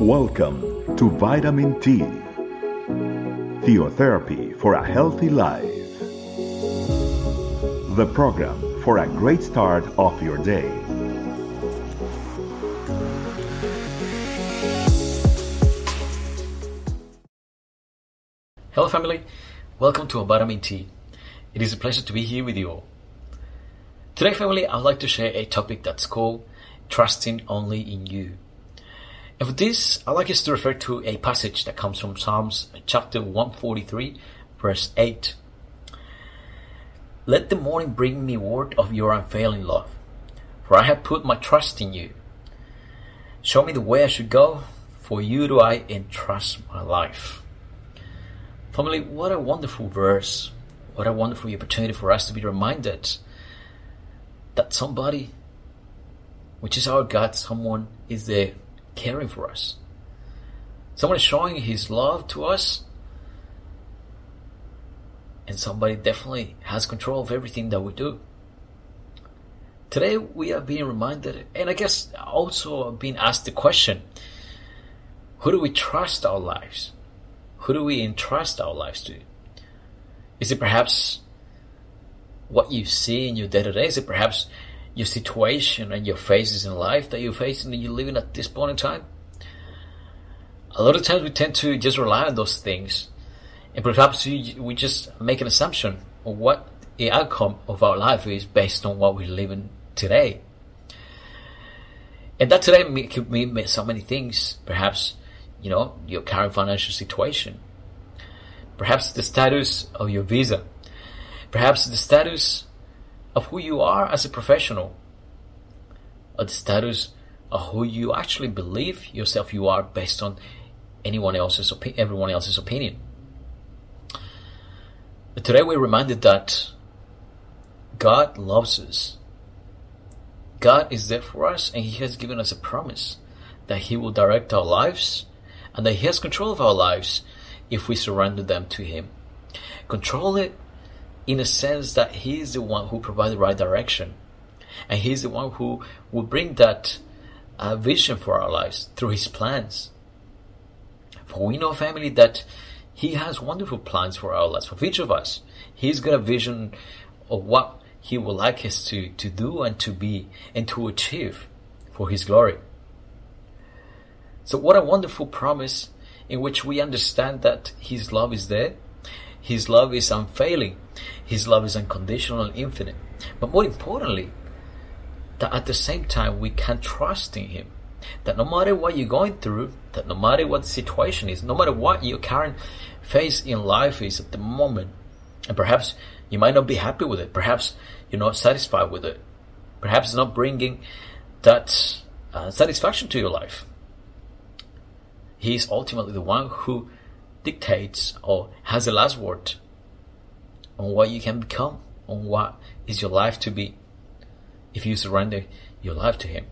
Welcome to Vitamin T, Theotherapy for a Healthy Life, the program for a great start of your day. Hello, family. Welcome to Vitamin T. It is a pleasure to be here with you all. Today, family, I'd like to share a topic that's called trusting only in you. And for this, I'd like us to refer to a passage that comes from Psalms chapter 143, verse 8. Let the morning bring me word of your unfailing love, for I have put my trust in you. Show me the way I should go, for you do I entrust my life. Family, what a wonderful verse. What a wonderful opportunity for us to be reminded that somebody, which is our God, someone is there caring for us. Someone is showing his love to us. And somebody definitely has control of everything that we do. Today we are being reminded, and I guess also being asked the question, who do we trust our lives? Who do we entrust our lives to? Is it perhaps what you see in your day to day? Is it perhaps your situation and your phases in life that you're facing and you're living at this point in time? A lot of times we tend to just rely on those things, and perhaps we, we just make an assumption of what the outcome of our life is based on what we're living today. And that today could mean so many things. Perhaps you know, your current financial situation. Perhaps the status of your visa. Perhaps the status of who you are as a professional. Or the status of who you actually believe yourself you are based on anyone else's everyone else's opinion. But today we're reminded that God loves us. God is there for us and He has given us a promise that He will direct our lives and that He has control of our lives if we surrender them to Him. Control it in a sense that He is the one who provides the right direction, and He is the one who will bring that uh, vision for our lives through His plans. For we know, family, that He has wonderful plans for our lives, for each of us. He's got a vision of what He would like us to, to do and to be and to achieve for His glory. So what a wonderful promise in which we understand that His love is there. His love is unfailing. His love is unconditional and infinite. But more importantly, that at the same time we can trust in Him. That no matter what you're going through, that no matter what the situation is, no matter what your current phase in life is at the moment, and perhaps you might not be happy with it, perhaps you're not satisfied with it, perhaps it's not bringing that uh, satisfaction to your life. He is ultimately the one who dictates or has the last word on what you can become, on what is your life to be, if you surrender your life to Him.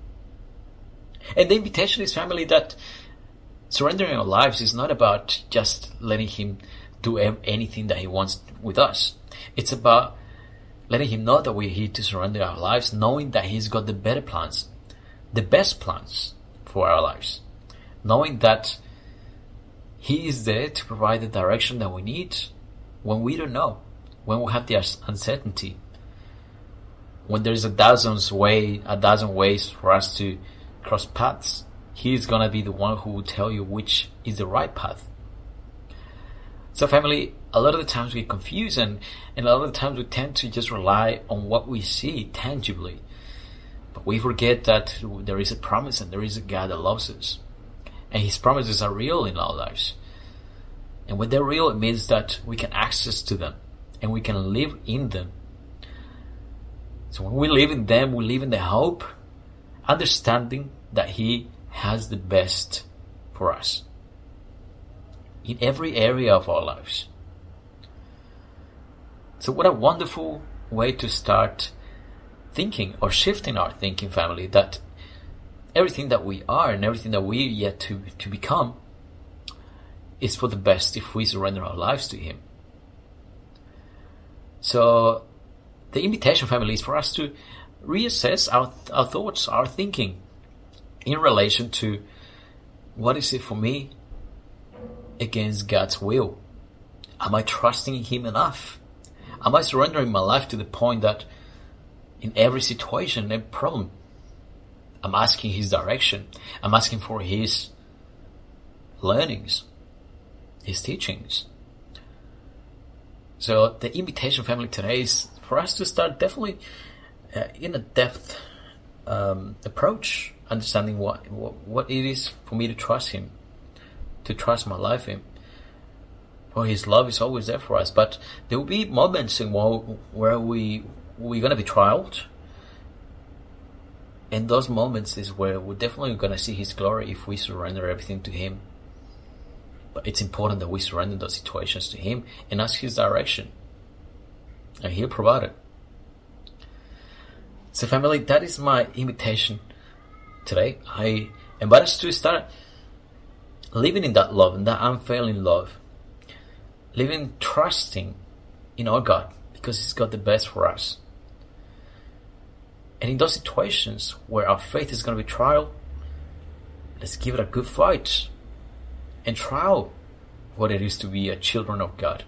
And the invitation is family that surrendering our lives is not about just letting Him do anything that He wants with us. It's about letting Him know that we're here to surrender our lives, knowing that He's got the better plans, the best plans for our lives knowing that He is there to provide the direction that we need when we don't know, when we have the uncertainty, when there's a dozen way, a dozen ways for us to cross paths. He is gonna be the one who will tell you which is the right path. So family, a lot of the times we get confused and, and a lot of the times we tend to just rely on what we see tangibly. But we forget that there is a promise and there is a God that loves us and His promises are real in our lives. And when they're real, it means that we can access to them and we can live in them. So when we live in them, we live in the hope, understanding that He has the best for us in every area of our lives. So what a wonderful way to start thinking or shifting our thinking family that everything that we are and everything that we yet to, to become is for the best if we surrender our lives to Him. So, the invitation, family, is for us to reassess our, our thoughts, our thinking in relation to what is it for me against God's will? Am I trusting Him enough? Am I surrendering my life to the point that in every situation, every problem, I'm asking His direction. I'm asking for His learnings, His teachings. So the invitation family today is for us to start definitely uh, in a depth um, approach, understanding what, what what it is for me to trust Him, to trust my life in. For His love is always there for us, but there will be moments in where, where we we're gonna be trialed. And those moments is where we're definitely gonna see His glory if we surrender everything to Him. But it's important that we surrender those situations to Him and ask His direction. And He'll provide it. So family, that is my invitation today. I invite us to start living in that love, in that unfailing love. Living trusting in our God because He's got the best for us. And in those situations where our faith is going to be trial, let's give it a good fight and trial what it is to be a children of God.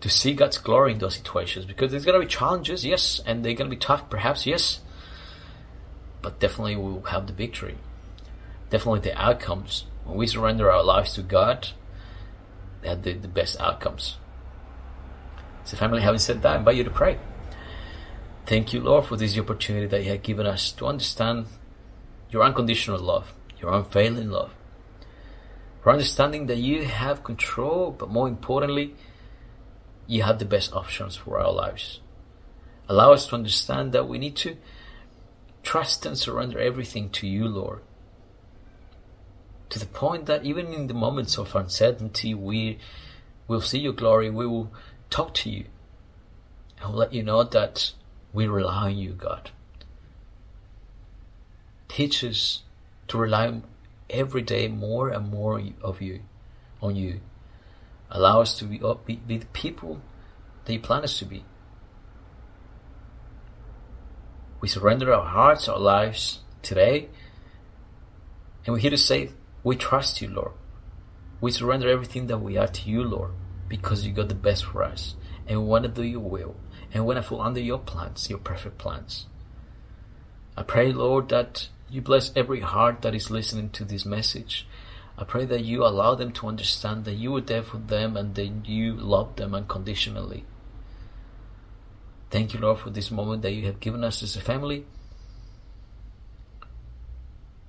To see God's glory in those situations because there's going to be challenges, yes, and they're going to be tough, perhaps, yes, but definitely we will have the victory. Definitely the outcomes. When we surrender our lives to God, they have the, the best outcomes. So, family, having said that, I invite you to pray. Thank you, Lord, for this opportunity that you have given us to understand your unconditional love, your unfailing love for understanding that you have control, but more importantly, you have the best options for our lives. Allow us to understand that we need to trust and surrender everything to you, Lord. To the point that even in the moments of uncertainty, we will see your glory, we will talk to you, and we'll let you know that we rely on you, God. Teach us to rely every day more and more of you, on you. Allow us to be, be, be the people that you plan us to be. We surrender our hearts, our lives today, and we're here to say, we trust you, Lord. We surrender everything that we are to you, Lord, because you got the best for us, and we want to do your will, and when I fall under your plans, your perfect plans. I pray, Lord, that you bless every heart that is listening to this message. I pray that you allow them to understand that you were there for them and that you love them unconditionally. Thank you, Lord, for this moment that you have given us as a family.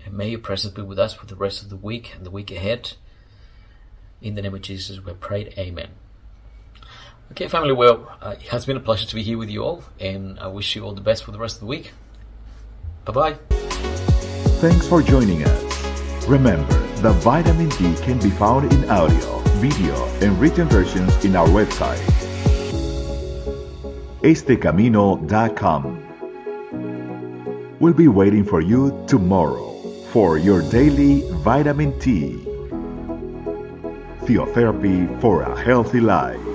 And may your presence be with us for the rest of the week and the week ahead. In the name of Jesus, we pray. Amen. Okay, family, well, uh, it has been a pleasure to be here with you all, and I wish you all the best for the rest of the week. Bye bye. Thanks for joining us. Remember, the vitamin T can be found in audio, video, and written versions in our website, estecamino.com. We'll be waiting for you tomorrow for your daily vitamin T. Theotherapy for a healthy life.